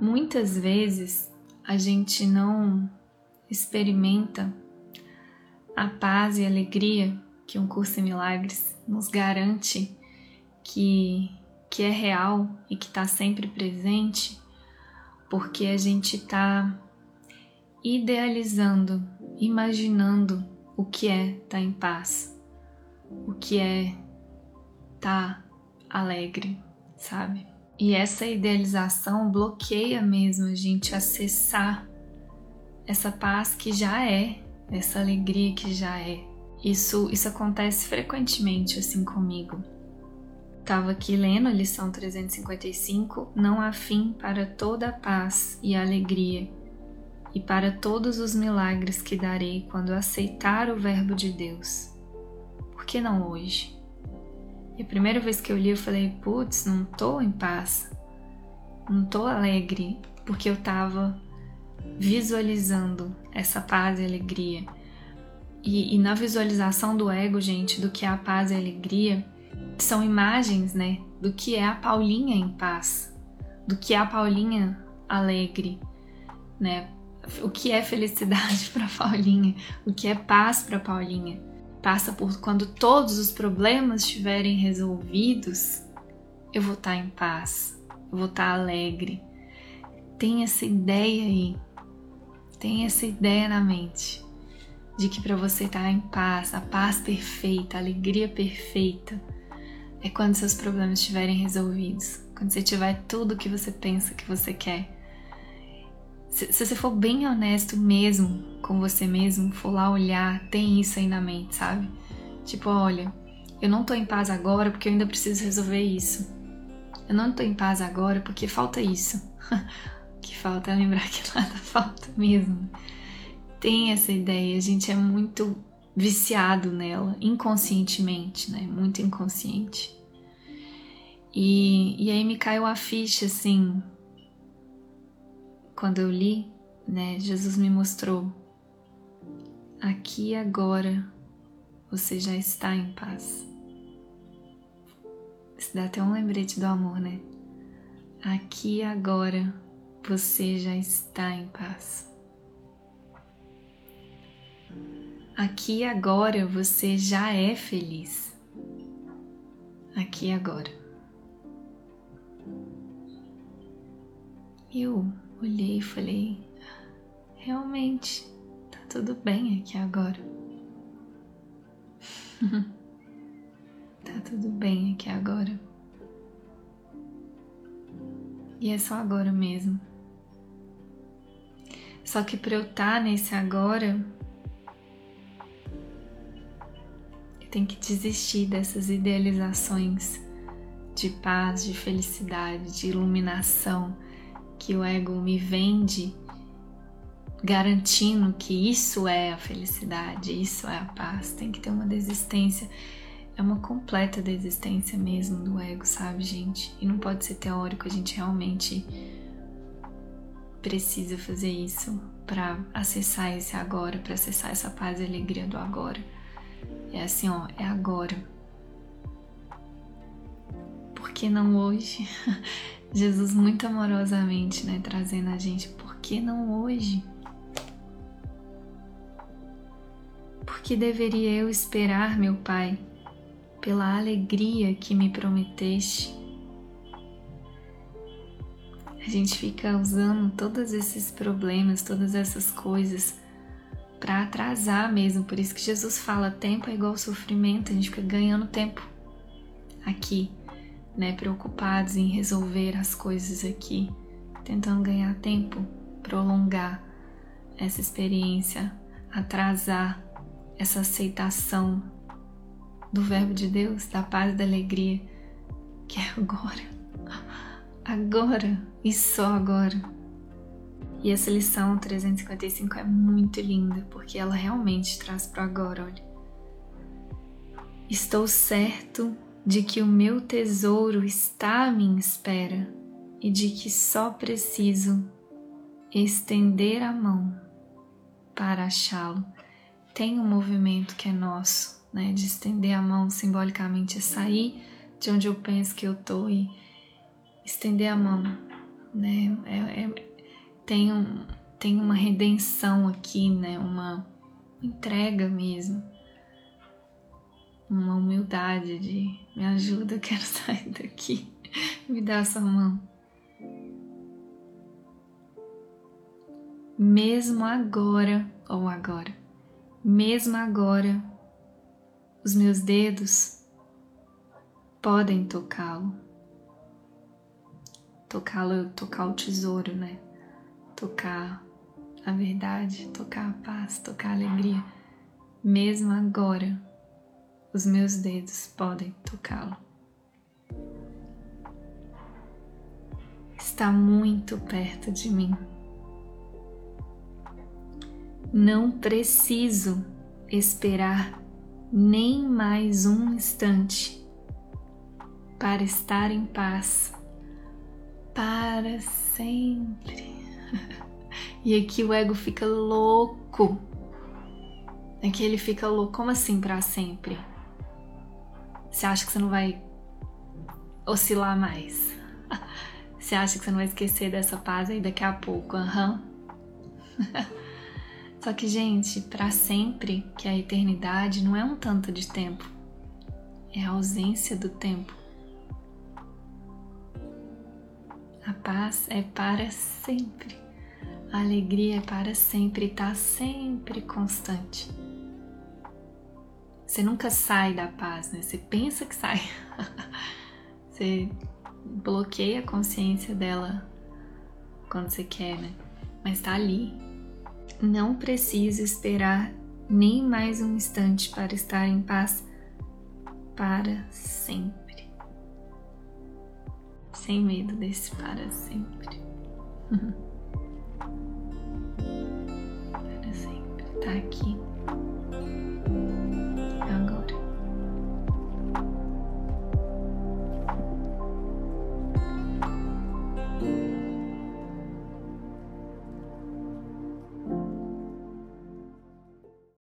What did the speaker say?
Muitas vezes a gente não experimenta a paz e alegria que um curso em milagres nos garante que, que é real e que está sempre presente, porque a gente está idealizando, imaginando o que é estar tá em paz, o que é estar tá alegre, sabe? E essa idealização bloqueia mesmo a gente acessar essa paz que já é, essa alegria que já é. Isso, isso acontece frequentemente assim comigo. Estava aqui lendo a lição 355: Não há fim para toda a paz e alegria e para todos os milagres que darei quando aceitar o Verbo de Deus. Por que não hoje? E a primeira vez que eu li, eu falei: putz, não tô em paz, não tô alegre, porque eu tava visualizando essa paz e alegria. E, e, na visualização do ego, gente, do que é a paz e a alegria, são imagens, né, do que é a Paulinha em paz, do que é a Paulinha alegre, né? O que é felicidade para Paulinha, o que é paz para Paulinha passa por quando todos os problemas estiverem resolvidos, eu vou estar em paz, eu vou estar alegre. Tem essa ideia aí, tem essa ideia na mente de que para você estar em paz, a paz perfeita, a alegria perfeita, é quando seus problemas estiverem resolvidos, quando você tiver tudo o que você pensa que você quer se, você for bem honesto mesmo com você mesmo, for lá olhar, tem isso aí na mente, sabe? Tipo, olha, eu não tô em paz agora porque eu ainda preciso resolver isso. Eu não tô em paz agora porque falta isso. que falta é lembrar que nada falta mesmo. Tem essa ideia, a gente é muito viciado nela, inconscientemente, né? Muito inconsciente. E, e aí me caiu a ficha assim, quando eu li, né, Jesus me mostrou: aqui e agora você já está em paz. Isso dá até um lembrete do amor, né? Aqui e agora você já está em paz. Aqui e agora você já é feliz. Aqui e agora. Eu olhei e falei: realmente, tá tudo bem aqui agora. tá tudo bem aqui agora. E é só agora mesmo. Só que para eu estar tá nesse agora, eu tenho que desistir dessas idealizações de paz, de felicidade, de iluminação que o ego me vende garantindo que isso é a felicidade, isso é a paz. Tem que ter uma desistência, é uma completa desistência mesmo do ego, sabe, gente? E não pode ser teórico, a gente realmente precisa fazer isso para acessar esse agora, para acessar essa paz e alegria do agora. É assim, ó, é agora. Por que não hoje? Jesus muito amorosamente, né, trazendo a gente, por que não hoje? Por que deveria eu esperar, meu Pai, pela alegria que me prometeste? A gente fica usando todos esses problemas, todas essas coisas para atrasar mesmo. Por isso que Jesus fala: tempo é igual sofrimento, a gente fica ganhando tempo aqui né, preocupados em resolver as coisas aqui, tentando ganhar tempo, prolongar essa experiência, atrasar essa aceitação do Verbo de Deus, da paz e da alegria, que é agora, agora e só agora. E essa lição 355 é muito linda, porque ela realmente traz para agora, olha. Estou certo de que o meu tesouro está à minha espera e de que só preciso estender a mão para achá-lo. Tem um movimento que é nosso, né, de estender a mão simbolicamente, é sair de onde eu penso que eu tô e estender a mão né? É, é, tem, um, tem uma redenção aqui, né? Uma entrega mesmo. Uma humildade de me ajuda, quero sair daqui. me dá sua mão. Mesmo agora, ou agora, mesmo agora, os meus dedos podem tocá-lo. Tocá-lo, tocar o tesouro, né? Tocar a verdade, tocar a paz, tocar a alegria. Mesmo agora, os meus dedos podem tocá-lo. Está muito perto de mim. Não preciso esperar nem mais um instante para estar em paz para sempre. E aqui o ego fica louco. Aqui ele fica louco. Como assim para sempre? Você acha que você não vai oscilar mais? Você acha que você não vai esquecer dessa paz aí daqui a pouco? Aham. Uhum. Só que, gente, para sempre, que a eternidade não é um tanto de tempo, é a ausência do tempo. A paz é para sempre. A alegria é para sempre está sempre constante. Você nunca sai da paz, né? Você pensa que sai. você bloqueia a consciência dela quando você quer, né? Mas tá ali. Não preciso esperar nem mais um instante para estar em paz para sempre. Sem medo desse para sempre. para sempre, tá aqui.